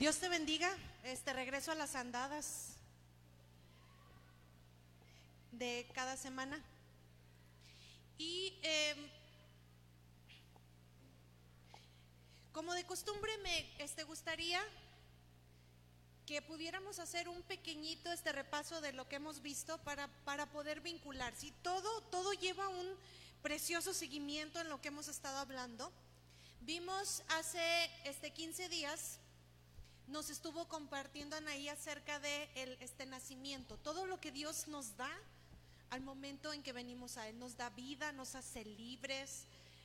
Dios te bendiga. Este regreso a las andadas de cada semana. Y em, como de costumbre me este, gustaría que pudiéramos hacer un pequeñito este repaso de lo que hemos visto para, para poder vincular. Si todo, todo lleva un precioso seguimiento en lo que hemos estado hablando. Vimos hace este 15 días, nos estuvo compartiendo Anaí acerca de el, este nacimiento, todo lo que Dios nos da al momento en que venimos a Él, nos da vida, nos hace libres,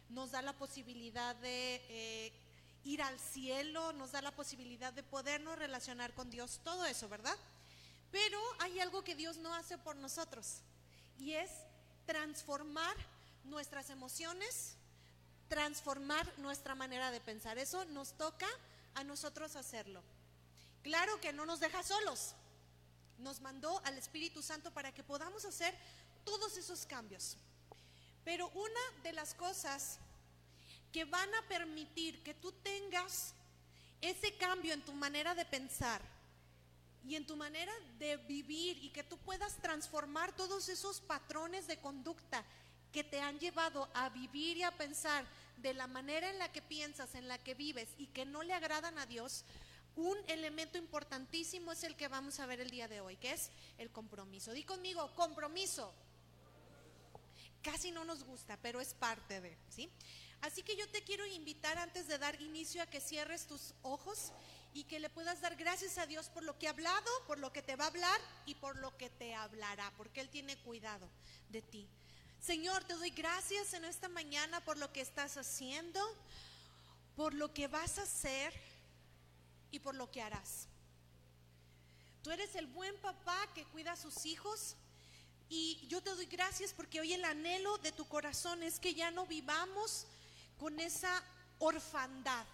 nos da la posibilidad de eh, ir al cielo, nos da la posibilidad de podernos relacionar con Dios, todo eso, ¿verdad? Pero hay algo que Dios no hace por nosotros y es transformar nuestras emociones, transformar nuestra manera de pensar. Eso nos toca a nosotros hacerlo. Claro que no nos deja solos. Nos mandó al Espíritu Santo para que podamos hacer todos esos cambios. Pero una de las cosas que van a permitir que tú tengas ese cambio en tu manera de pensar y en tu manera de vivir y que tú puedas transformar todos esos patrones de conducta que te han llevado a vivir y a pensar de la manera en la que piensas, en la que vives y que no le agradan a Dios, un elemento importantísimo es el que vamos a ver el día de hoy, que es el compromiso. Di conmigo, compromiso. Casi no nos gusta, pero es parte de, ¿sí? Así que yo te quiero invitar antes de dar inicio a que cierres tus ojos y que le puedas dar gracias a Dios por lo que ha hablado, por lo que te va a hablar y por lo que te hablará, porque Él tiene cuidado de ti. Señor, te doy gracias en esta mañana por lo que estás haciendo, por lo que vas a hacer y por lo que harás. Tú eres el buen papá que cuida a sus hijos y yo te doy gracias porque hoy el anhelo de tu corazón es que ya no vivamos con esa orfandad,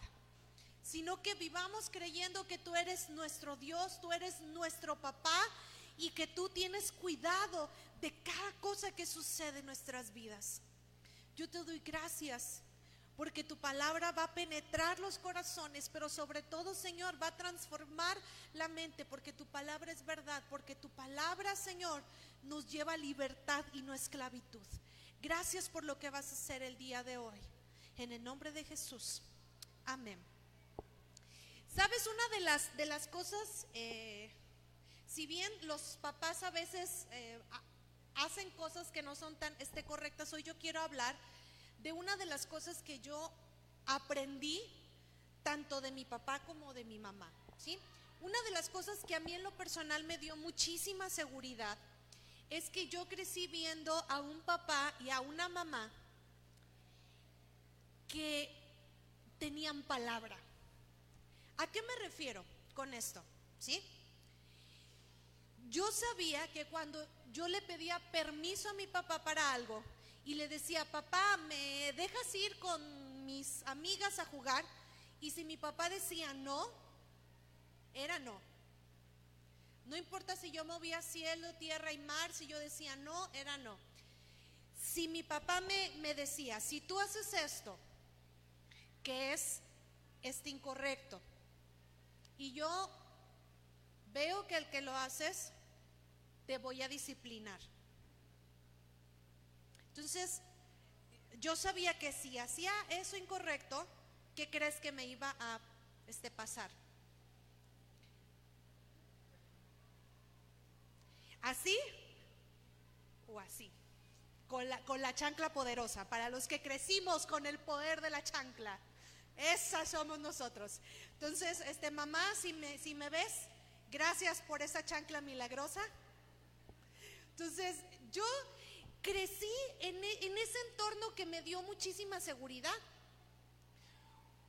sino que vivamos creyendo que tú eres nuestro Dios, tú eres nuestro papá y que tú tienes cuidado de cada cosa que sucede en nuestras vidas. Yo te doy gracias porque tu palabra va a penetrar los corazones, pero sobre todo, Señor, va a transformar la mente, porque tu palabra es verdad, porque tu palabra, Señor, nos lleva a libertad y no a esclavitud. Gracias por lo que vas a hacer el día de hoy. En el nombre de Jesús. Amén. ¿Sabes una de las, de las cosas, eh, si bien los papás a veces eh, hacen cosas que no son tan este, correctas, hoy yo quiero hablar de una de las cosas que yo aprendí tanto de mi papá como de mi mamá, ¿sí? Una de las cosas que a mí en lo personal me dio muchísima seguridad es que yo crecí viendo a un papá y a una mamá que tenían palabra. ¿A qué me refiero con esto? ¿Sí? Yo sabía que cuando yo le pedía permiso a mi papá para algo y le decía, papá, ¿me dejas ir con mis amigas a jugar? Y si mi papá decía no, era no. No importa si yo movía cielo, tierra y mar, si yo decía no, era no. Si mi papá me, me decía, si tú haces esto, que es este incorrecto, y yo veo que el que lo haces te voy a disciplinar. Entonces, yo sabía que si hacía eso incorrecto, ¿qué crees que me iba a este, pasar? ¿Así o así? Con la, con la chancla poderosa, para los que crecimos con el poder de la chancla. Esas somos nosotros. Entonces, este mamá, si me, si me ves, gracias por esa chancla milagrosa. Entonces, yo crecí en, en, ese entorno que me dio muchísima seguridad.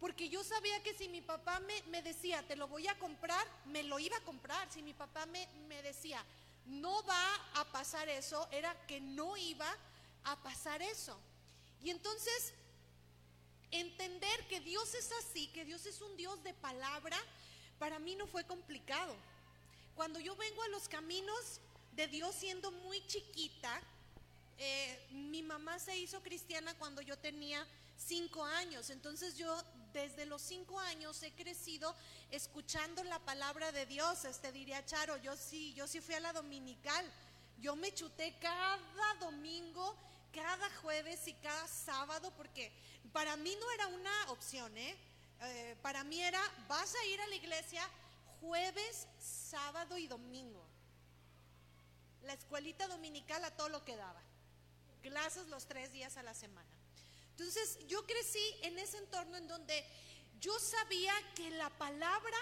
Porque yo sabía que si mi papá me, me, decía, te lo voy a comprar, me lo iba a comprar. Si mi papá me, me decía, no va a pasar eso, era que no iba a pasar eso. Y entonces, entender que Dios es así, que Dios es un Dios de palabra, para mí no fue complicado. Cuando yo vengo a los caminos de Dios siendo muy chiquita, eh, mi mamá se hizo cristiana cuando yo tenía cinco años, entonces yo desde los cinco años he crecido escuchando la palabra de Dios. Este diría Charo, yo sí, yo sí fui a la dominical. Yo me chuté cada domingo, cada jueves y cada sábado, porque para mí no era una opción, ¿eh? Eh, para mí era, vas a ir a la iglesia jueves, sábado y domingo. La escuelita dominical a todo lo que daba. Clases los tres días a la semana. Entonces yo crecí en ese entorno en donde yo sabía que la palabra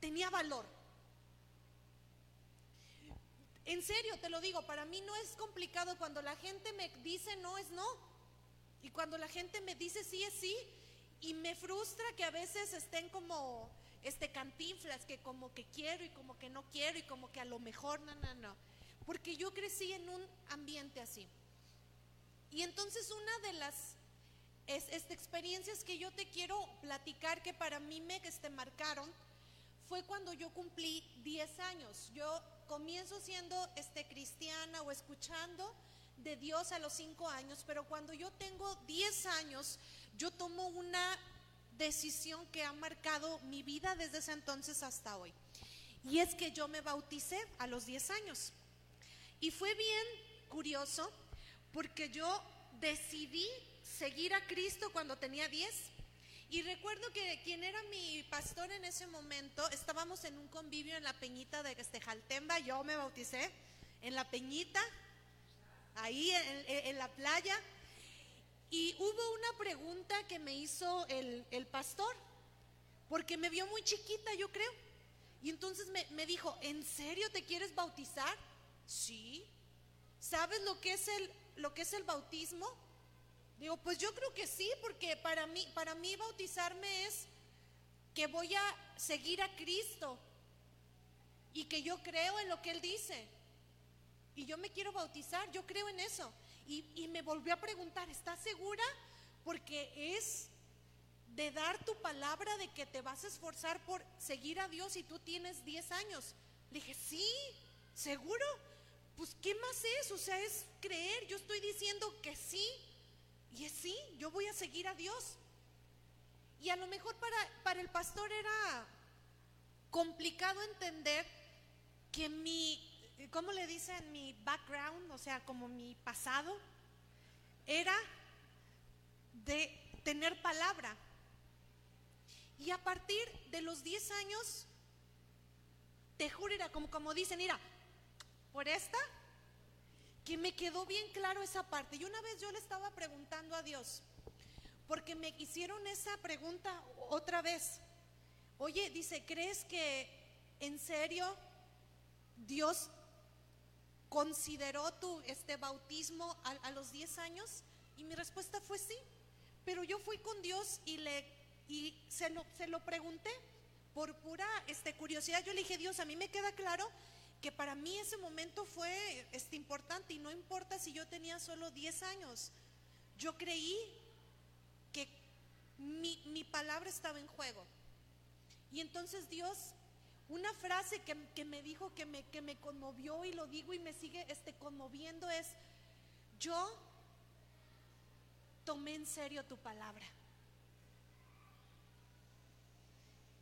tenía valor. En serio, te lo digo, para mí no es complicado cuando la gente me dice no es no. Y cuando la gente me dice sí es sí. Y me frustra que a veces estén como este cantinflas, que como que quiero y como que no quiero y como que a lo mejor no, no, no. Porque yo crecí en un ambiente así. Y entonces una de las es, este, experiencias que yo te quiero platicar que para mí me este, marcaron fue cuando yo cumplí 10 años. Yo comienzo siendo este, cristiana o escuchando de Dios a los 5 años, pero cuando yo tengo 10 años, yo tomo una decisión que ha marcado mi vida desde ese entonces hasta hoy. Y es que yo me bauticé a los 10 años. Y fue bien curioso porque yo decidí seguir a Cristo cuando tenía 10. Y recuerdo que quien era mi pastor en ese momento, estábamos en un convivio en la Peñita de Jaltemba, yo me bauticé en la Peñita, ahí en la playa, y hubo una pregunta que me hizo el, pastor, porque me vio muy chiquita, yo creo. Y entonces me, me, dijo, ¿en serio te quieres bautizar? Sí. ¿Sabes lo que es el, lo que es el bautismo? Digo, pues yo creo que sí, porque para mí, para mí bautizarme es que voy a seguir a Cristo y que yo creo en lo que Él dice. Y yo me quiero bautizar, yo creo en eso. Y, me volvió a preguntar, ¿estás segura? Porque es de dar tu palabra de que te vas a esforzar por seguir a Dios y tú tienes 10 años. Le dije, sí, seguro. Pues, ¿qué más es? O sea, es creer. Yo estoy diciendo que sí. Y es sí, yo voy a seguir a Dios. Y a lo mejor para, para el pastor era complicado entender que mi ¿cómo le dicen? Mi background, o sea, como mi pasado, era de tener palabra. Y a partir de los 10 años, te juro, era como, como dicen, mira, por esta, que me quedó bien claro esa parte. Y una vez yo le estaba preguntando a Dios, porque me hicieron esa pregunta otra vez. Oye, dice, ¿crees que en serio Dios ¿Consideró tu este bautismo a, los 10 años? Y mi respuesta fue sí. Pero yo fui con Dios y le y se lo, se lo pregunté por pura este, curiosidad. Yo le dije, Dios, a mí me queda claro que para mí ese momento fue este, importante y no importa si yo tenía solo 10 años. Yo creí que mi, mi palabra estaba en juego. Y entonces Dios una frase que, me dijo que me, que me conmovió y lo digo y me sigue este, conmoviendo es, yo tomé en serio tu palabra.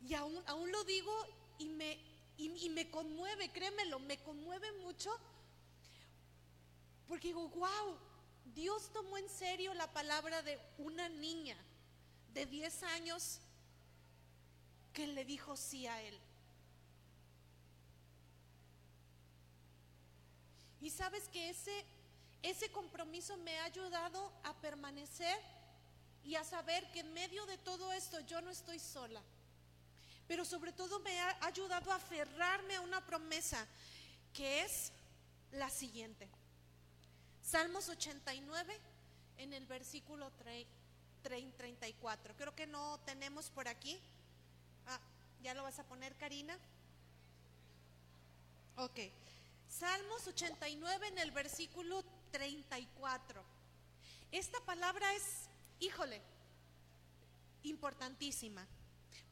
Y aún, aún lo digo y me, y, me conmueve, créemelo, me conmueve mucho. Porque digo, wow, Dios tomó en serio la palabra de una niña de 10 años que le dijo sí a Él. Y sabes que ese, ese compromiso me ha ayudado a permanecer y a saber que en medio de todo esto yo no estoy sola. Pero sobre todo me ha ayudado a aferrarme a una promesa que es la siguiente. Salmos 89 en el versículo 34. Creo que no tenemos por aquí. Ah, ¿ya lo vas a poner, Karina? Ok. Salmos 89 en el versículo 34. Esta palabra es, híjole, importantísima,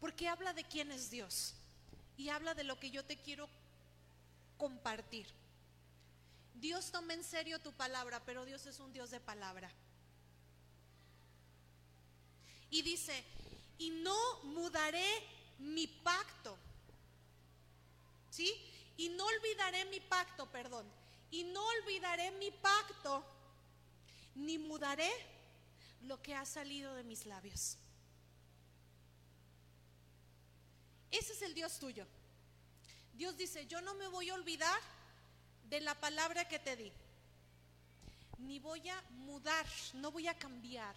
porque habla de quién es Dios y habla de lo que yo te quiero compartir. Dios toma en serio tu palabra, pero Dios es un Dios de palabra. Y dice, y no mudaré mi pacto. ¿Sí? Y no olvidaré mi pacto, perdón. Y no olvidaré mi pacto, ni mudaré lo que ha salido de mis labios. Ese es el Dios tuyo. Dios dice, yo no me voy a olvidar de la palabra que te di. Ni voy a mudar, no voy a cambiar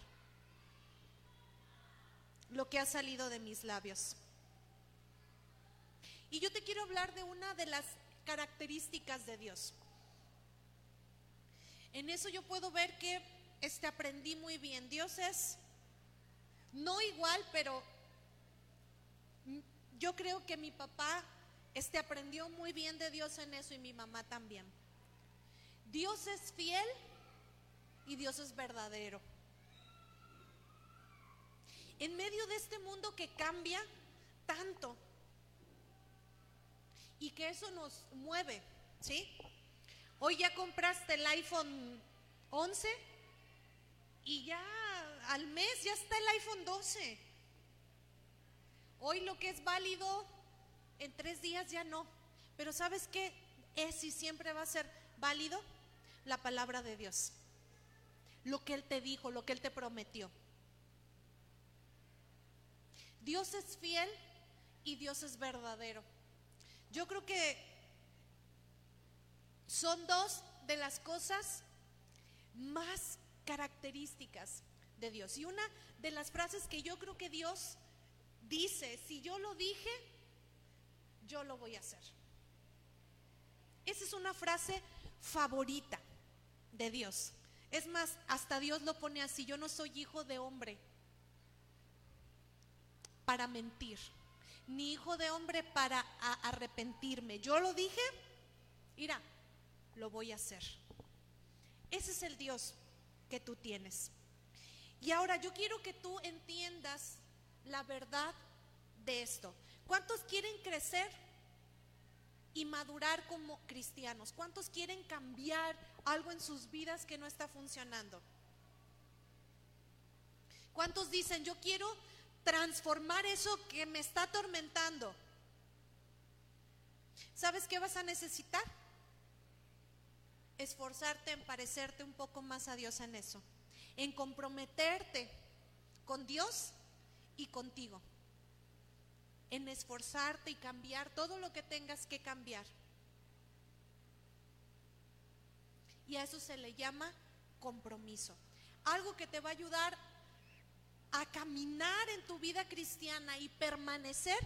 lo que ha salido de mis labios. Y yo te quiero hablar de una de las características de Dios. En eso yo puedo ver que este aprendí muy bien. Dios es no igual, pero yo creo que mi papá este aprendió muy bien de Dios en eso y mi mamá también. Dios es fiel y Dios es verdadero. En medio de este mundo que cambia tanto y que eso nos mueve, ¿sí? Hoy ya compraste el iPhone 11 y ya al mes ya está el iPhone 12. Hoy lo que es válido en tres días ya no. Pero ¿sabes qué es y siempre va a ser válido? La palabra de Dios. Lo que Él te dijo, lo que Él te prometió. Dios es fiel y Dios es verdadero. Yo creo que son dos de las cosas más características de Dios. Y una de las frases que yo creo que Dios dice, si yo lo dije, yo lo voy a hacer. Esa es una frase favorita de Dios. Es más, hasta Dios lo pone así, yo no soy hijo de hombre para mentir, ni hijo de hombre para arrepentirme. Yo lo dije, mira, lo voy a hacer. Ese es el Dios que tú tienes. Y ahora yo quiero que tú entiendas la verdad de esto. ¿Cuántos quieren crecer y madurar como cristianos? ¿Cuántos quieren cambiar algo en sus vidas que no está funcionando? ¿Cuántos dicen, yo quiero transformar eso que me está atormentando? ¿Sabes qué vas a necesitar? Esforzarte en parecerte un poco más a Dios en eso, en comprometerte con Dios y contigo en esforzarte y cambiar todo lo que tengas que cambiar. Y a eso se le llama compromiso. Algo que te va a ayudar a caminar en tu vida cristiana y permanecer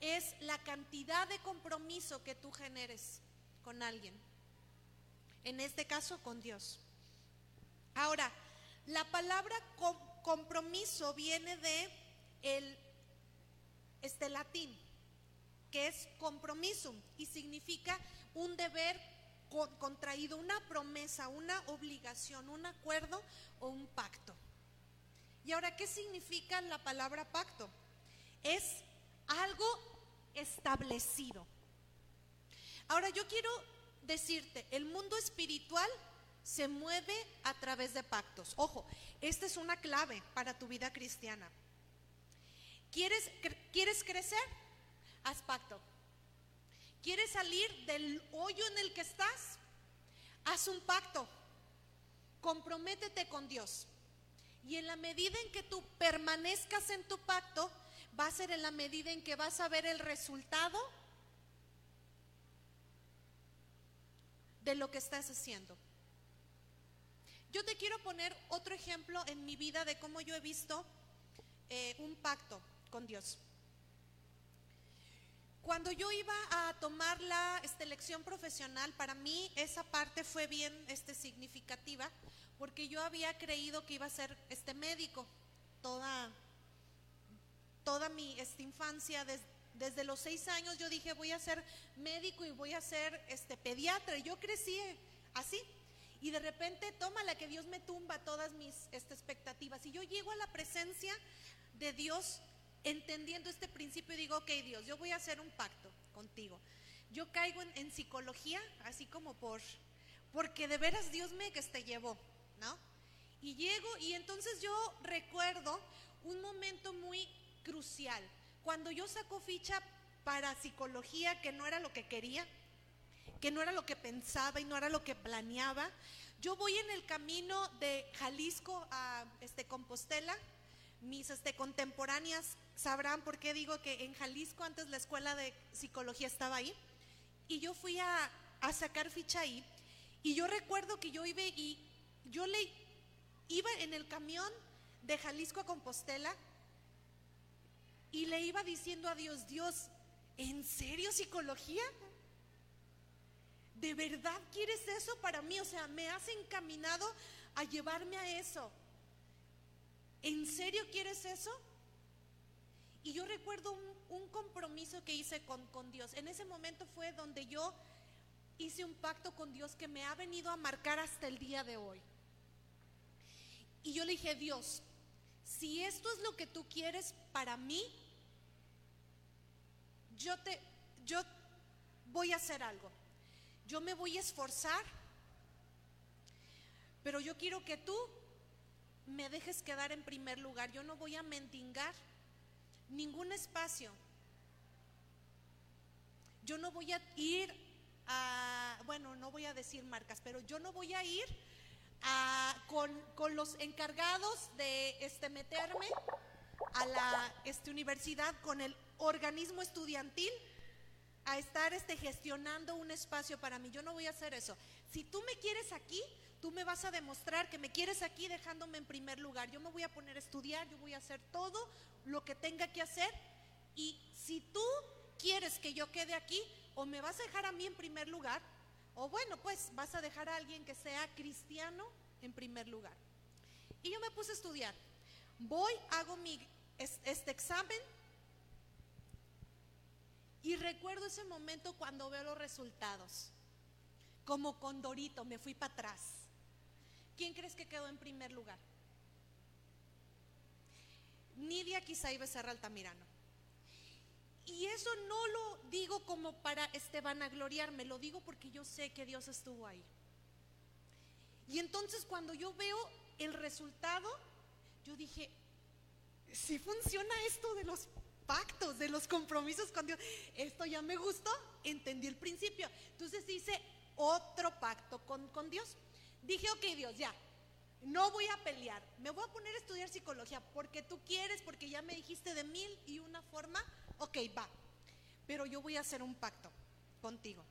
es la cantidad de compromiso que tú generes con alguien. En este caso, con Dios. Ahora, la palabra compromiso viene de el este latín, que es compromiso y significa un deber contraído, una promesa, una obligación, un acuerdo o un pacto. Y ahora, ¿qué significa la palabra pacto? Es algo establecido. Ahora, yo quiero decirte, el mundo espiritual se mueve a través de pactos. Ojo, esta es una clave para tu vida cristiana. ¿Quieres, ¿Quieres crecer? Haz pacto. ¿Quieres salir del hoyo en el que estás? Haz un pacto. Comprométete con Dios. Y en la medida en que tú permanezcas en tu pacto, va a ser en la medida en que vas a ver el resultado de lo que estás haciendo. Yo te quiero poner otro ejemplo en mi vida de cómo yo he visto eh, un pacto con Dios. Cuando yo iba a tomar la este, lección profesional, para mí esa parte fue bien este, significativa, porque yo había creído que iba a ser este médico toda, toda mi esta, infancia, desde los seis años yo dije voy a ser médico y voy a ser este, pediatra. Yo crecí así. Y de repente, toma la que Dios me tumba todas mis este, expectativas. Y yo llego a la presencia de Dios entendiendo este principio digo, ok Dios, yo voy a hacer un pacto contigo. Yo caigo en, psicología, así como por, porque de veras Dios me que te llevó, ¿no? Y llego y entonces yo recuerdo un momento muy crucial. Cuando yo saco ficha para psicología, que no era lo que quería, que no era lo que pensaba y no era lo que planeaba, yo voy en el camino de Jalisco a este, Compostela. Mis este, contemporáneas sabrán por qué digo que en Jalisco antes la escuela de psicología estaba ahí. Y yo fui a, a sacar ficha ahí. Y yo recuerdo que yo iba y yo le iba en el camión de Jalisco a Compostela y le iba diciendo a Dios, Dios, ¿en serio psicología? ¿De verdad quieres eso para mí? O sea, me has encaminado a llevarme a eso. ¿En serio quieres eso? Y yo recuerdo un, compromiso que hice con, con Dios. En ese momento fue donde yo hice un pacto con Dios que me ha venido a marcar hasta el día de hoy. Y yo le dije, Dios, si esto es lo que tú quieres para mí, yo te, yo voy a hacer algo. Yo me voy a esforzar, pero yo quiero que tú me dejes quedar en primer lugar. Yo no voy a mendigar ningún espacio. Yo no voy a ir a, bueno, no voy a decir marcas, pero yo no voy a ir a, con, con, los encargados de este, meterme a la este, universidad con el organismo estudiantil a estar este, gestionando un espacio para mí. Yo no voy a hacer eso. Si tú me quieres aquí, tú me vas a demostrar que me quieres aquí dejándome en primer lugar. Yo me voy a poner a estudiar, yo voy a hacer todo lo que tenga que hacer. Y si tú quieres que yo quede aquí, o me vas a dejar a mí en primer lugar, o bueno, pues vas a dejar a alguien que sea cristiano en primer lugar. Y yo me puse a estudiar. Voy, hago este examen, y recuerdo ese momento cuando veo los resultados. Como Condorito, me fui para atrás. ¿Quién crees que quedó en primer lugar? Nidia Quizá Becerra Altamirano. Y eso no lo digo como para Esteban a gloriarme, lo digo porque yo sé que Dios estuvo ahí. Y entonces cuando yo veo el resultado, yo dije, si funciona esto de los pactos, de los compromisos con Dios. Esto ya me gustó, entendí el principio. Entonces hice otro pacto con, con Dios. Dije, ok Dios, ya, no voy a pelear, me voy a poner a estudiar psicología porque tú quieres, porque ya me dijiste de mil y una forma, ok, va. Pero yo voy a hacer un pacto contigo.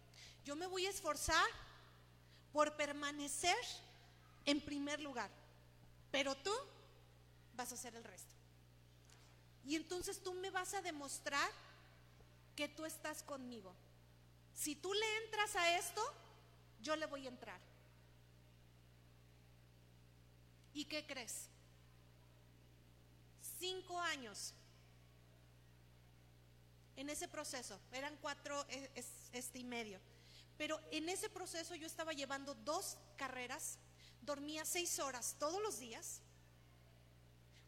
Yo me voy a esforzar por permanecer en primer lugar, pero tú vas a hacer el resto. Y entonces tú me vas a demostrar que tú estás conmigo. Si tú le entras a esto, yo le voy a entrar. ¿Y qué crees? Cinco años en ese proceso, eran cuatro este y medio, pero en ese proceso yo estaba llevando dos carreras, dormía seis horas todos los días,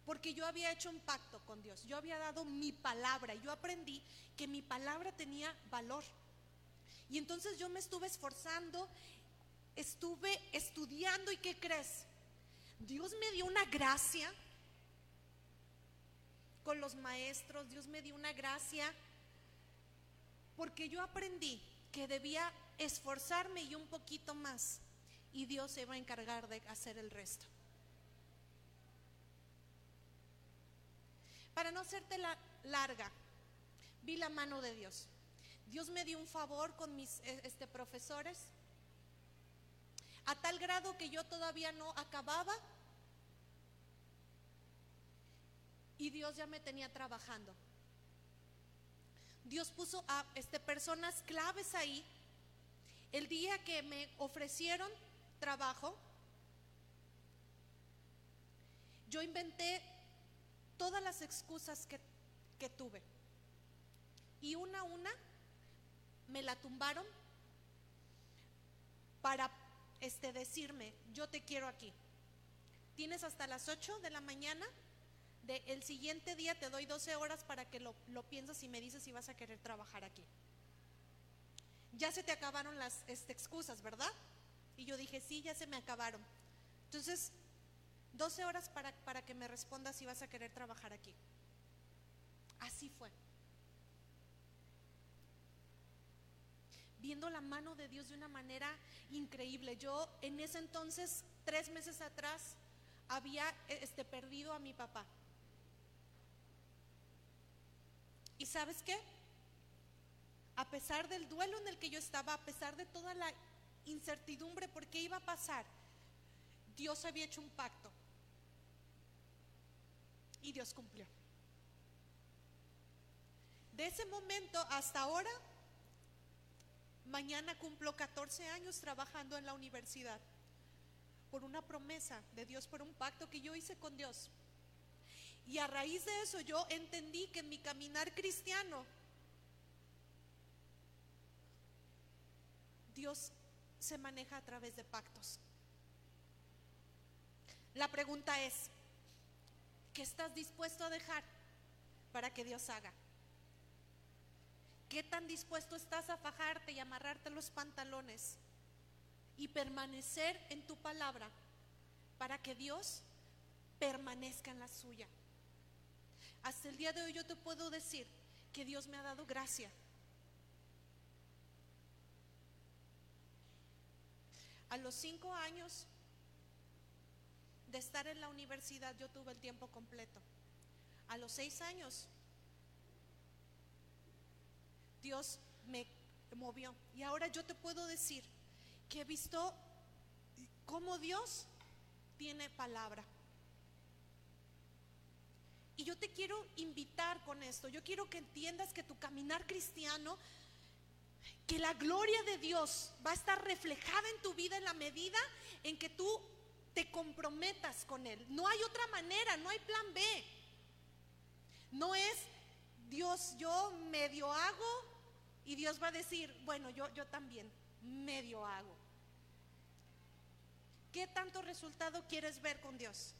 porque yo había hecho un pacto con Dios, yo había dado mi palabra, yo aprendí que mi palabra tenía valor. Y entonces yo me estuve esforzando, estuve estudiando y ¿qué crees? Dios me dio una gracia con los maestros, Dios me dio una gracia porque yo aprendí que debía esforzarme y un poquito más y Dios se iba a encargar de hacer el resto. Para no hacerte la larga, vi la mano de Dios. Dios me dio un favor con mis eh, este, profesores, a tal grado que yo todavía no acababa y Dios ya me tenía trabajando. Dios puso a este, personas claves ahí. El día que me ofrecieron trabajo, yo inventé todas las excusas que, que tuve. Y una a una me la tumbaron para este, decirme, yo te quiero aquí. Tienes hasta las 8 de la mañana, de el siguiente día te doy 12 horas para que lo, lo pienses y me dices si vas a querer trabajar aquí. Ya se te acabaron las este, excusas, ¿verdad? Y yo dije, sí, ya se me acabaron. Entonces, 12 horas para, para que me respondas si vas a querer trabajar aquí. Así fue. Viendo la mano de Dios de una manera increíble. Yo en ese entonces, tres meses atrás, había este, perdido a mi papá. ¿Y sabes qué? A pesar del duelo en el que yo estaba, a pesar de toda la incertidumbre por qué iba a pasar, Dios había hecho un pacto. Y Dios cumplió. De ese momento hasta ahora, mañana cumplo 14 años trabajando en la universidad por una promesa de Dios, por un pacto que yo hice con Dios. Y a raíz de eso yo entendí que en mi caminar cristiano, Dios se maneja a través de pactos. La pregunta es, ¿qué estás dispuesto a dejar para que Dios haga? ¿Qué tan dispuesto estás a fajarte y amarrarte los pantalones y permanecer en tu palabra para que Dios permanezca en la suya? Hasta el día de hoy yo te puedo decir que Dios me ha dado gracia. A los cinco años de estar en la universidad yo tuve el tiempo completo. A los seis años Dios me movió. Y ahora yo te puedo decir que he visto cómo Dios tiene palabra. Y yo te quiero invitar con esto. Yo quiero que entiendas que tu caminar cristiano, que la gloria de Dios va a estar reflejada en tu vida en la medida en que tú te comprometas con Él. No hay otra manera, no hay plan B. No es, Dios, yo medio hago y Dios va a decir, bueno, yo, yo también medio hago. ¿Qué tanto resultado quieres ver con Dios?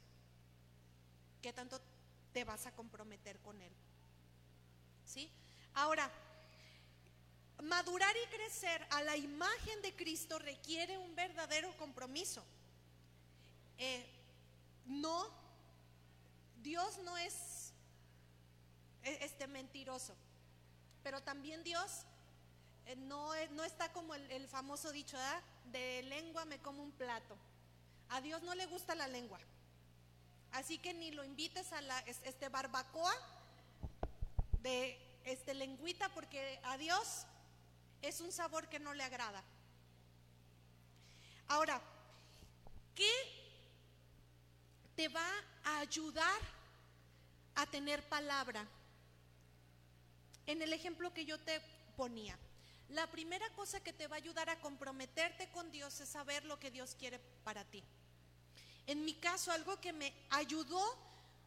¿Qué tanto te vas a comprometer con Él. ¿Sí? Ahora, madurar y crecer a la imagen de Cristo requiere un verdadero compromiso. Eh, no, Dios no es e, este mentiroso, pero también Dios no, no, está como el, el famoso dicho, de lengua me como un plato. A Dios no le gusta la lengua. Así que ni lo invites a la este barbacoa de este lengüita porque a Dios es un sabor que no le agrada. Ahora, ¿qué te va a ayudar a tener palabra? En el ejemplo que yo te ponía, la primera cosa que te va a ayudar a comprometerte con Dios es saber lo que Dios quiere para ti. En mi caso, algo que me ayudó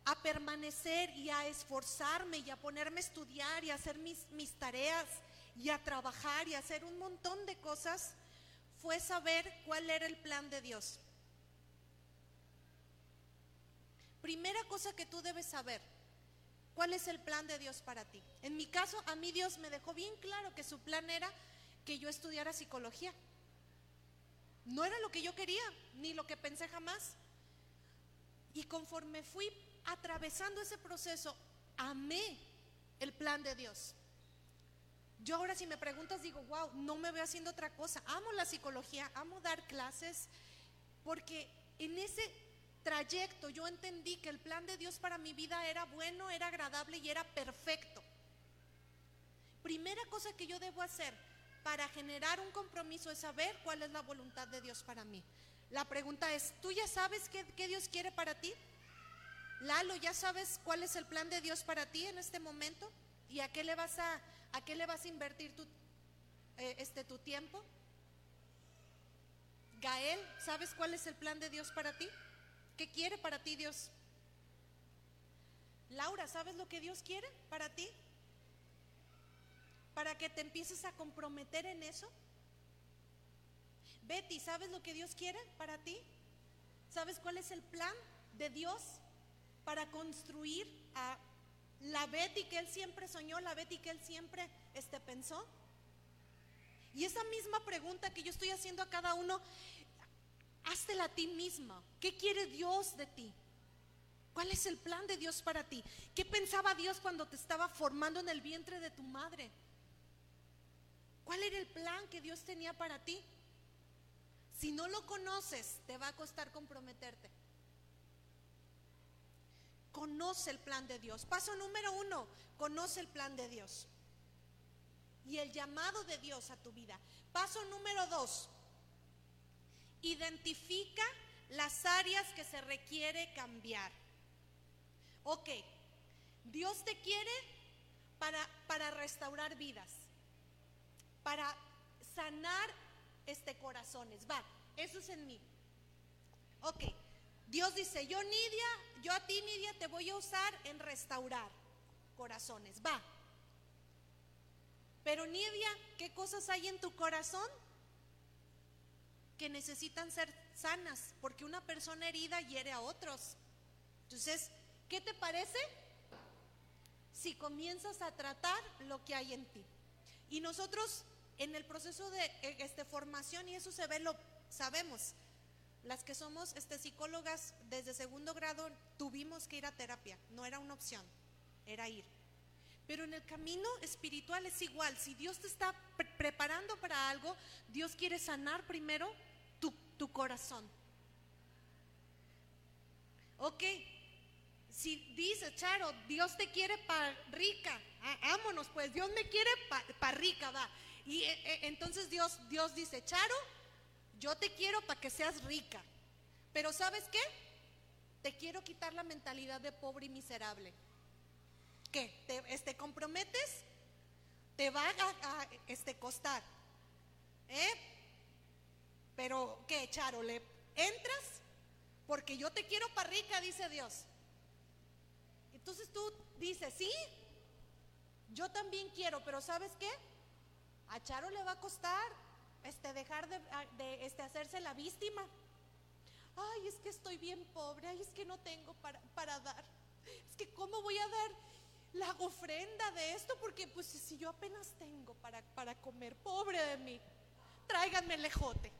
a permanecer y a esforzarme y a ponerme a estudiar y a hacer mis, mis tareas y a trabajar y a hacer un montón de cosas fue saber cuál era el plan de Dios. Primera cosa que tú debes saber, ¿cuál es el plan de Dios para ti? En mi caso, a mí Dios me dejó bien claro que su plan era que yo estudiara psicología. No era lo que yo quería, ni lo que pensé jamás. Y conforme fui atravesando ese proceso, amé el plan de Dios. Yo ahora si me preguntas digo, wow, no me veo haciendo otra cosa. Amo la psicología, amo dar clases, porque en ese trayecto yo entendí que el plan de Dios para mi vida era bueno, era agradable y era perfecto. Primera cosa que yo debo hacer para generar un compromiso es saber cuál es la voluntad de Dios para mí. La pregunta es, ¿tú ya sabes qué, Dios quiere para ti? Lalo, ¿ya sabes cuál es el plan de Dios para ti en este momento? ¿Y a qué le vas a, a qué le vas a invertir tu, eh, este, tu tiempo? Gael, ¿sabes cuál es el plan de Dios para ti? ¿Qué quiere para ti Dios? Laura, ¿sabes lo que Dios quiere para ti? Para que te empieces a comprometer en eso. Betty, ¿sabes lo que Dios quiere para ti? ¿Sabes cuál es el plan de Dios para construir a la Betty que Él siempre soñó, la Betty que Él siempre este, pensó? Y esa misma pregunta que yo estoy haciendo a cada uno, Háztela a ti misma. ¿Qué quiere Dios de ti? ¿Cuál es el plan de Dios para ti? ¿Qué pensaba Dios cuando te estaba formando en el vientre de tu madre? ¿Cuál era el plan que Dios tenía para ti? Si no lo conoces, te va a costar comprometerte. Conoce el plan de Dios. Paso número uno, conoce el plan de Dios. Y el llamado de Dios a tu vida. Paso número dos, identifica las áreas que se requiere cambiar. Ok, Dios te quiere para, para restaurar vidas, para sanar este corazones. Va, eso es en mí. Ok, Dios dice, yo Nidia, yo a ti Nidia te voy a usar en restaurar corazones. Va. Pero Nidia, ¿qué cosas hay en tu corazón? Que necesitan ser sanas, porque una persona herida hiere a otros. Entonces, ¿qué te parece si comienzas a tratar lo que hay en ti? Y nosotros en el proceso de eh, este, formación, y eso se ve, lo sabemos, las que somos este, psicólogas desde segundo grado tuvimos que ir a terapia, no era una opción, era ir. Pero en el camino espiritual es igual, si Dios te está preparando para algo, Dios quiere sanar primero tu corazón. Ok, si dice Charo, Dios te quiere para rica, vámonos pues, Dios me quiere para rica, va. Y eh, eh, entonces Dios, Dios dice, Charo, yo te quiero para que seas rica. Pero ¿sabes qué? Te quiero quitar la mentalidad de pobre y miserable. ¿Qué? ¿Te este, comprometes? Te va a, a este, costar. ¿Eh? Pero, ¿qué, Charo? ¿Le entras? Porque yo te quiero para rica, dice Dios. Entonces tú dices, sí, yo también quiero, pero ¿sabes qué? A Charo le va a costar este, dejar de, este, hacerse la víctima. Ay, es que estoy bien pobre, ay, es que no tengo para, para dar. Es que ¿cómo voy a dar la ofrenda de esto? Porque pues si yo apenas tengo para, para comer, pobre de mí, tráiganme el lejote.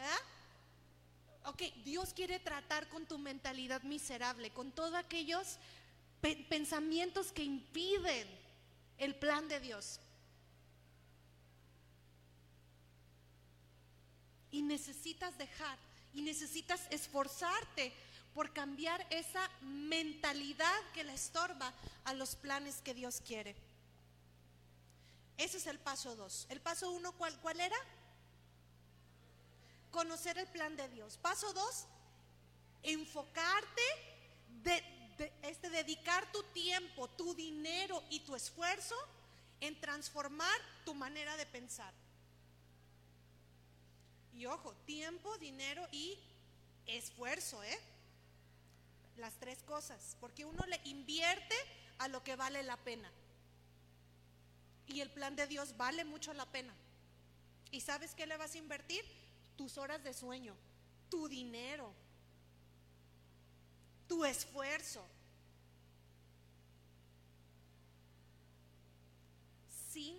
¿Ah? Ok, Dios quiere tratar con tu mentalidad miserable, con todos aquellos pensamientos que impiden el plan de Dios. Y necesitas dejar, y necesitas esforzarte por cambiar esa mentalidad que le estorba a los planes que Dios quiere. Ese es el paso dos. El paso uno, ¿cuál, cuál era? Conocer el plan de Dios. Paso dos, enfocarte, este, dedicar tu tiempo, tu dinero y tu esfuerzo en transformar tu manera de pensar. Y ojo, tiempo, dinero y esfuerzo, ¿eh? Las tres cosas, porque uno le invierte a lo que vale la pena. Y el plan de Dios vale mucho la pena. ¿Y sabes qué le vas a invertir? Tus horas de sueño, tu dinero, tu esfuerzo. Sin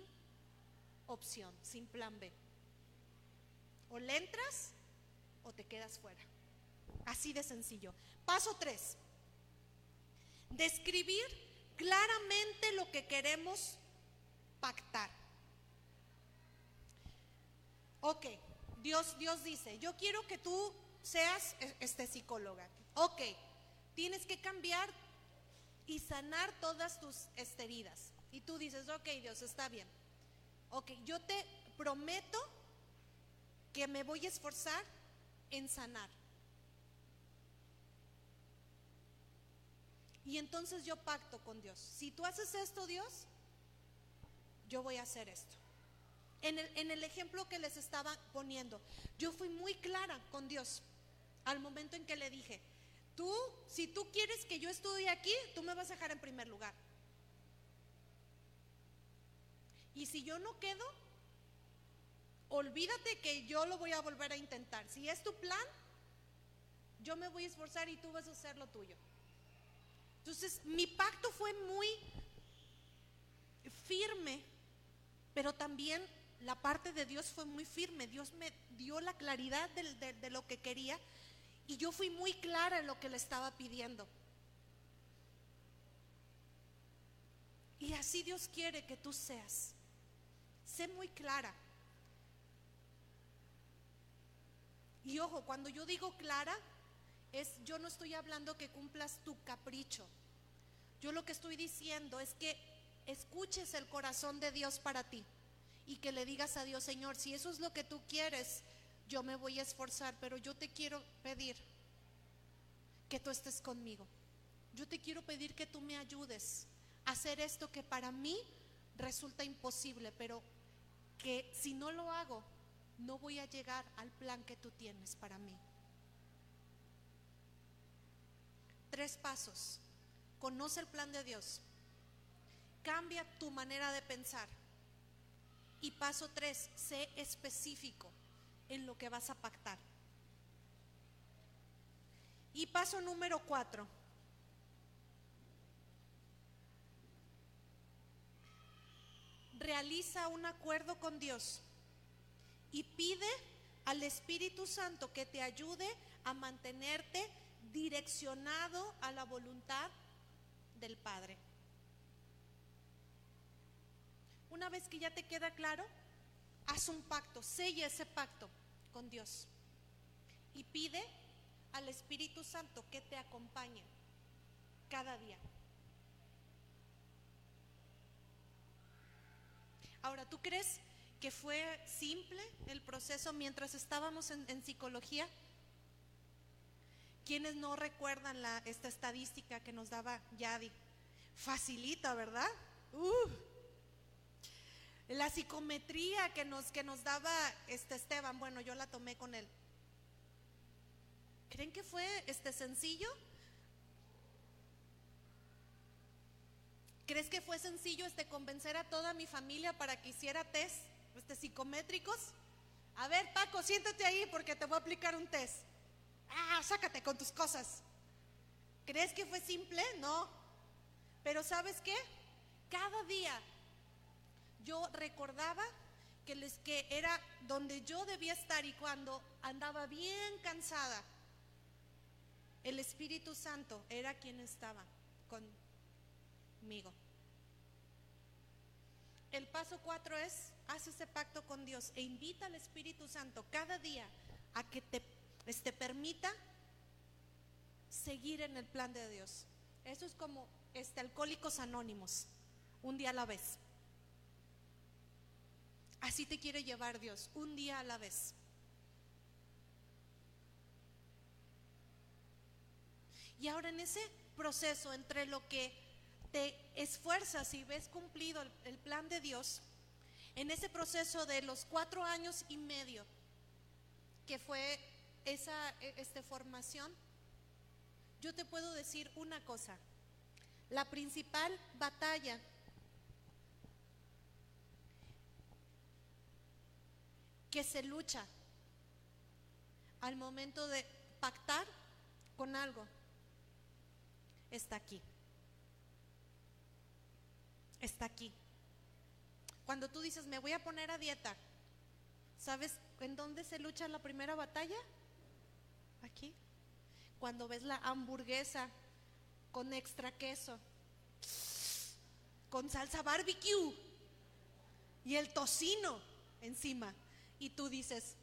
opción, sin plan B. O le entras o te quedas fuera. Así de sencillo. Paso 3. Describir claramente lo que queremos pactar. Ok, Dios, Dios dice, yo quiero que tú seas e, este psicóloga. Ok, tienes que cambiar y sanar todas tus heridas. Y tú dices, ok, Dios, está bien. Ok, yo te prometo que me voy a esforzar en sanar. Y entonces yo pacto con Dios. Si tú haces esto, Dios, yo voy a hacer esto. En el, ejemplo que les estaba poniendo, yo fui muy clara con Dios al momento en que le dije, tú, si tú quieres que yo estudie aquí, tú me vas a dejar en primer lugar. Y si yo no quedo, olvídate que yo lo voy a volver a intentar. Si es tu plan, yo me voy a esforzar y tú vas a hacer lo tuyo. Entonces, mi pacto fue muy firme, pero también la parte de Dios fue muy firme. Dios me, dio la claridad de, lo que quería y yo fui muy clara en lo que le estaba pidiendo. Y así Dios quiere que tú seas. Sé muy clara. Y ojo, cuando yo digo clara, es yo no estoy hablando que cumplas tu capricho. Yo lo que estoy diciendo es que escuches el corazón de Dios para ti y que le digas a Dios, Señor, si eso es lo que tú quieres, yo me voy a esforzar, pero yo te quiero pedir que tú estés conmigo. Yo te quiero pedir que tú me ayudes a hacer esto que para mí resulta imposible, pero que si no lo hago, no voy a llegar al plan que tú tienes para mí. Tres pasos. Conoce el plan de Dios. Cambia tu manera de pensar. Y paso tres, sé específico en lo que vas a pactar. Y paso número cuatro. Realiza un acuerdo con Dios y pide al Espíritu Santo que te ayude a mantenerte direccionado a la voluntad del Padre. Una vez que ya te queda claro, haz un pacto, sella ese pacto con Dios y pide al Espíritu Santo que te acompañe cada día. Ahora, ¿tú crees que fue simple el proceso mientras estábamos en, psicología? ¿Quiénes no recuerdan esta estadística que nos daba Yadi? Facilita, ¿verdad? Uh. La psicometría que nos, que nos daba este Esteban, bueno, yo la tomé con él. ¿Creen que fue este sencillo? ¿Crees que fue sencillo este convencer a toda mi familia para que hiciera test este psicométricos? A ver, Paco, siéntate ahí porque te voy a aplicar un test. Ah, sácate con tus cosas. ¿Crees que fue simple? No. Pero ¿sabes qué? Cada día yo recordaba que, les, que era donde yo debía estar y cuando andaba bien cansada, el Espíritu Santo era quien estaba conmigo. El paso cuatro es, haz ese pacto con Dios e invita al Espíritu Santo cada día a que te este, permita seguir en el plan de Dios. Eso es como este, alcohólicos anónimos, un día a la vez. Así te quiere llevar Dios, un día a la vez. Y ahora en ese proceso entre lo que te esfuerzas y ves cumplido el, plan de Dios, en ese proceso de los cuatro años y medio que fue esa e, este, formación, yo te puedo decir una cosa. La principal batalla que se lucha al momento de pactar con algo está aquí. Está aquí. Cuando tú dices, me voy a poner a dieta, ¿sabes en dónde se lucha la primera batalla? Aquí. Cuando ves la hamburguesa con extra queso, con salsa barbecue y el tocino encima. Y tú dices,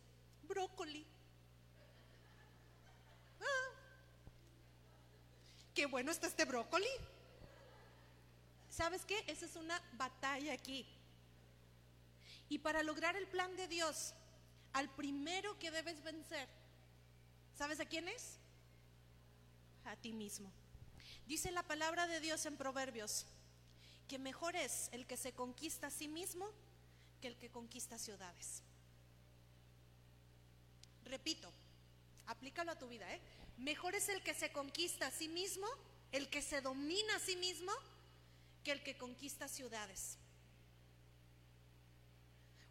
brócoli. qué bueno está este brócoli. ¿Sabes qué? Esa es una batalla aquí. Y para lograr el plan de Dios, al primero que debes vencer, ¿sabes a quién es? A ti mismo. Dice la palabra de Dios en Proverbios que mejor es el que se conquista a sí mismo que el que conquista ciudades. Repito, aplícalo a tu vida, ¿eh? Mejor es el que se conquista a sí mismo, el que se domina a sí mismo, que el que conquista ciudades.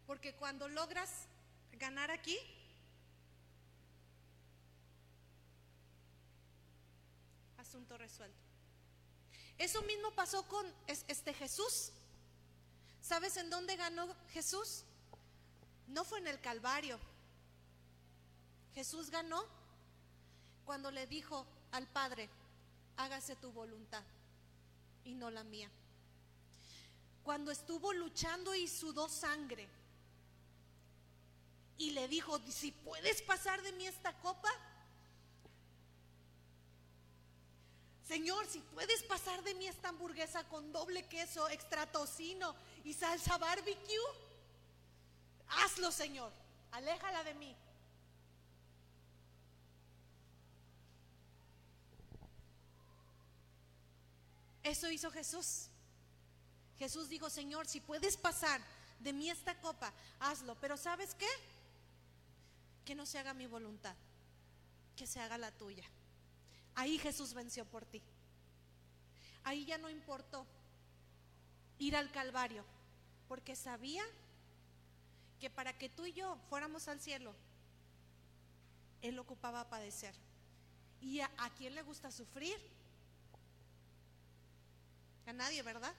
Porque cuando logras ganar aquí, asunto resuelto. Eso mismo pasó con este Jesús. ¿Sabes en dónde ganó Jesús? No fue en el Calvario, Jesús ganó cuando le dijo al Padre, hágase tu voluntad y no la mía. Cuando estuvo luchando y sudó sangre y le dijo, si puedes pasar de mí esta copa, Señor, si puedes pasar de mí esta hamburguesa con doble queso, extra tocino y salsa barbecue, hazlo, Señor, aléjala de mí. Eso hizo Jesús. Jesús dijo, Señor, si puedes pasar de mí esta copa, hazlo. Pero ¿sabes qué? Que no se haga mi voluntad, que se haga la tuya. Ahí Jesús venció por ti. Ahí ya no importó ir al Calvario, porque sabía que para que tú y yo fuéramos al cielo, Él ocupaba padecer. ¿Y a, a quién le gusta sufrir? A nadie, ¿verdad?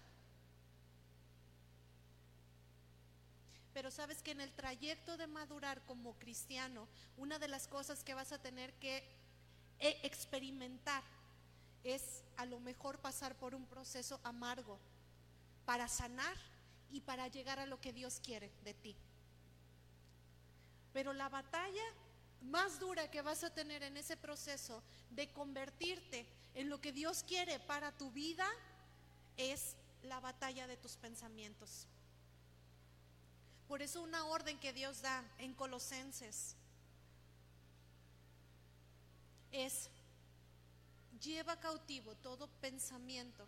Pero sabes que en el trayecto de madurar como cristiano, una de las cosas que vas a tener que e experimentar es a lo mejor pasar por un proceso amargo para sanar y para llegar a lo que Dios quiere de ti. Pero la batalla más dura que vas a tener en ese proceso de convertirte en lo que Dios quiere para tu vida es la batalla de tus pensamientos. Por eso una orden que Dios da en Colosenses es lleva cautivo todo pensamiento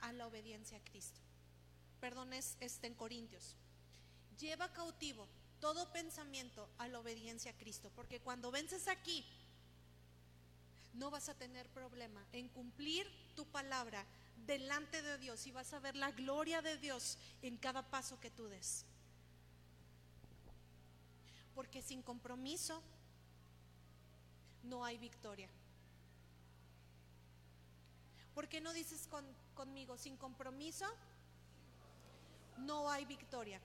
a la obediencia a Cristo. Perdón, es este en Corintios. Lleva cautivo todo pensamiento a la obediencia a Cristo, porque cuando vences aquí, no vas a tener problema en cumplir tu palabra delante de Dios y vas a ver la gloria de Dios en cada paso que tú des. Porque sin compromiso no hay victoria. ¿Por qué no dices conmigo, sin compromiso no hay victoria?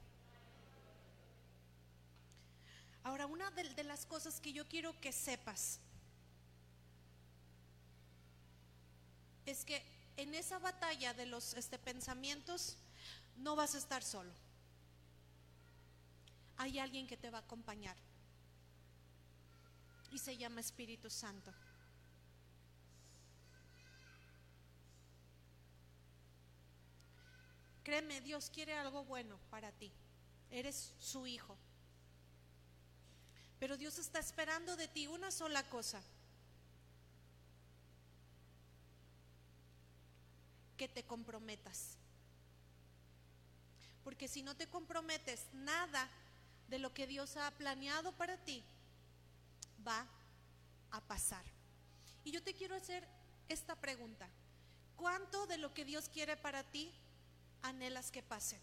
Ahora, una de las cosas que yo quiero que sepas es que en esa batalla de los este, pensamientos no vas a estar solo. Hay alguien que te va a acompañar y se llama Espíritu Santo. Créeme, Dios quiere algo bueno para ti. Eres su hijo. Pero Dios está esperando de ti una sola cosa. Que te comprometas. Porque si no te comprometes, nada de lo que Dios ha planeado para ti va a pasar. Y yo te quiero hacer esta pregunta. ¿Cuánto de lo que Dios quiere para ti anhelas que pase?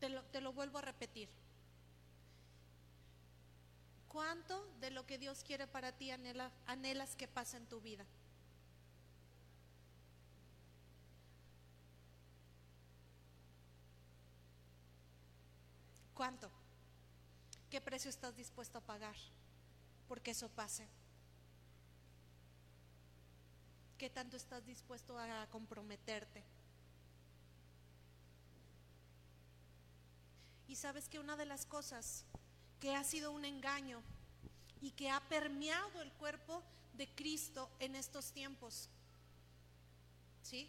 Te lo, te lo vuelvo a repetir. ¿Cuánto de lo que Dios quiere para ti anhela, anhelas que pase en tu vida? ¿Cuánto? ¿Qué precio estás dispuesto a pagar porque eso pase? ¿Qué tanto estás dispuesto a comprometerte? Y sabes que una de las cosas que ha sido un engaño y que ha permeado el cuerpo de Cristo en estos tiempos, ¿sí?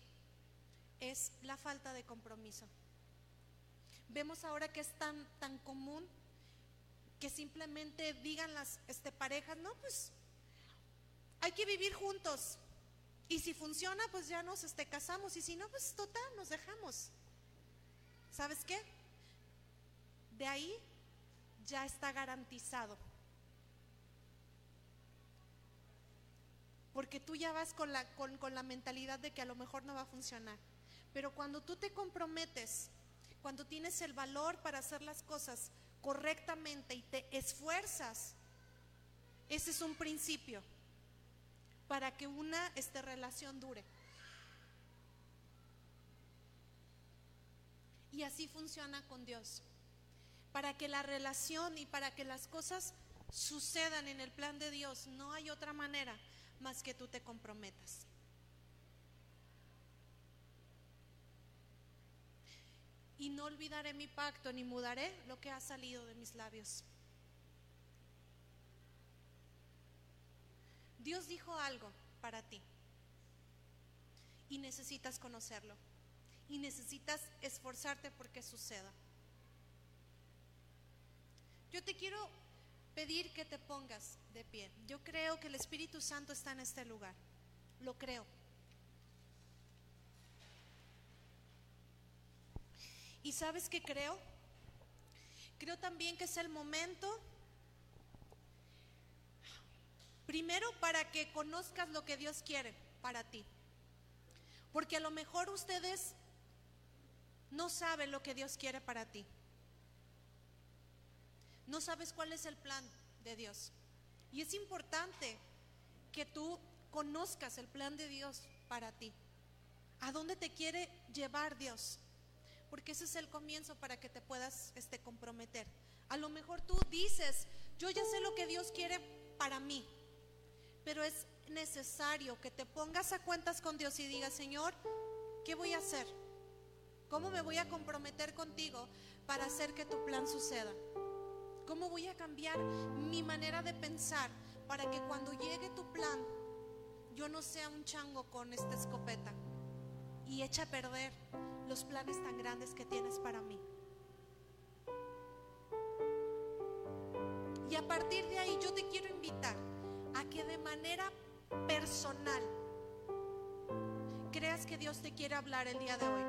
Es la falta de compromiso. Vemos ahora que es tan, tan común que simplemente digan las este, parejas, no, pues hay que vivir juntos. Y si funciona, pues ya nos este, casamos. Y si no, pues total, nos dejamos. ¿Sabes qué? De ahí ya está garantizado. Porque tú ya vas con la, con, con la mentalidad de que a lo mejor no va a funcionar. Pero cuando tú te comprometes cuando tienes el valor para hacer las cosas correctamente y te esfuerzas, ese es un principio para que una esta relación dure. Y así funciona con Dios. Para que la relación y para que las cosas sucedan en el plan de Dios, no hay otra manera más que tú te comprometas. Y no olvidaré mi pacto ni mudaré lo que ha salido de mis labios. Dios dijo algo para ti y necesitas conocerlo y necesitas esforzarte porque suceda. Yo te quiero pedir que te pongas de pie. Yo creo que el Espíritu Santo está en este lugar. Lo creo. ¿Y sabes qué creo? Creo también que es el momento, primero para que conozcas lo que Dios quiere para ti. Porque a lo mejor ustedes no saben lo que Dios quiere para ti. No sabes cuál es el plan de Dios. Y es importante que tú conozcas el plan de Dios para ti. ¿A dónde te quiere llevar Dios? Porque ese es el comienzo para que te puedas este, comprometer. A lo mejor tú dices, yo ya sé lo que Dios quiere para mí, pero es necesario que te pongas a cuentas con Dios y digas, Señor, ¿qué voy a hacer? ¿Cómo me voy a comprometer contigo para hacer que tu plan suceda? ¿Cómo voy a cambiar mi manera de pensar para que cuando llegue tu plan yo no sea un chango con esta escopeta y echa a perder los planes tan grandes que tienes para mí? Y a partir de ahí yo te quiero invitar a que de manera personal creas que Dios te quiere hablar el día de hoy.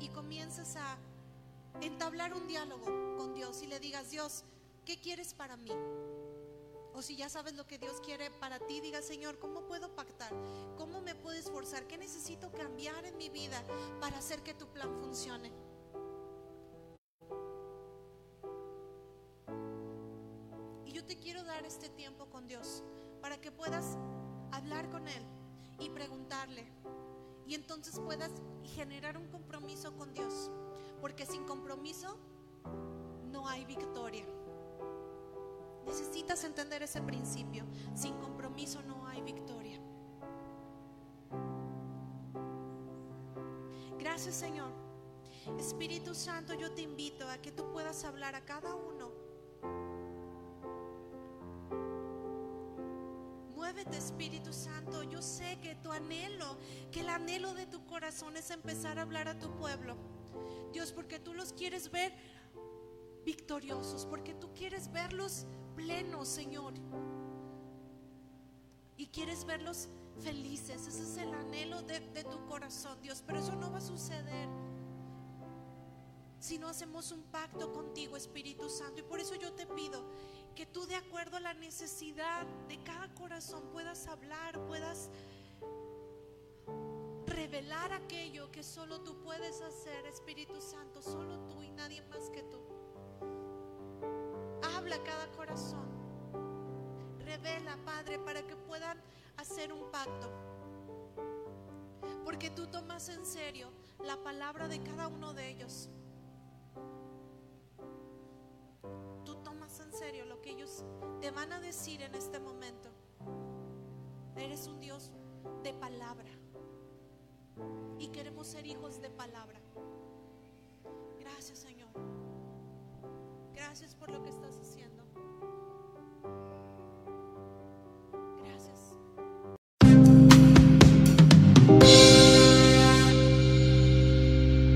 Y comiences a entablar un diálogo con Dios y le digas, Dios, ¿qué quieres para mí? O si ya sabes lo que Dios quiere para ti, diga, Señor, ¿cómo puedo pactar? ¿Cómo me puedo esforzar? ¿Qué necesito cambiar en mi vida para hacer que tu plan funcione? te quiero dar este tiempo con Dios para que puedas hablar con Él y preguntarle. Y entonces puedas generar un compromiso con Dios. Porque sin compromiso no hay victoria. Necesitas entender ese principio. Sin compromiso no hay victoria. Gracias Señor. Espíritu Santo, yo te invito a que tú puedas hablar a cada uno Espíritu Santo. Yo sé que tu anhelo, que el anhelo de tu corazón es empezar a hablar a tu pueblo. Dios, porque tú los quieres ver victoriosos, porque tú quieres verlos plenos, Señor. Y quieres verlos felices. Ese es el anhelo de, de tu corazón, Dios. Pero eso no va a suceder si no hacemos un pacto contigo, Espíritu Santo. Y por eso yo te pido que tú de acuerdo a la necesidad de cada corazón puedas hablar, puedas revelar aquello que solo tú puedes hacer, Espíritu Santo, solo tú y nadie más que tú. Habla cada corazón. Revela, Padre, para que puedan hacer un pacto. Porque tú tomas en serio la palabra de cada uno de ellos. serio lo que ellos te van a decir en este momento. Eres un Dios de palabra y queremos ser hijos de palabra. Gracias Señor. Gracias por lo que estás haciendo.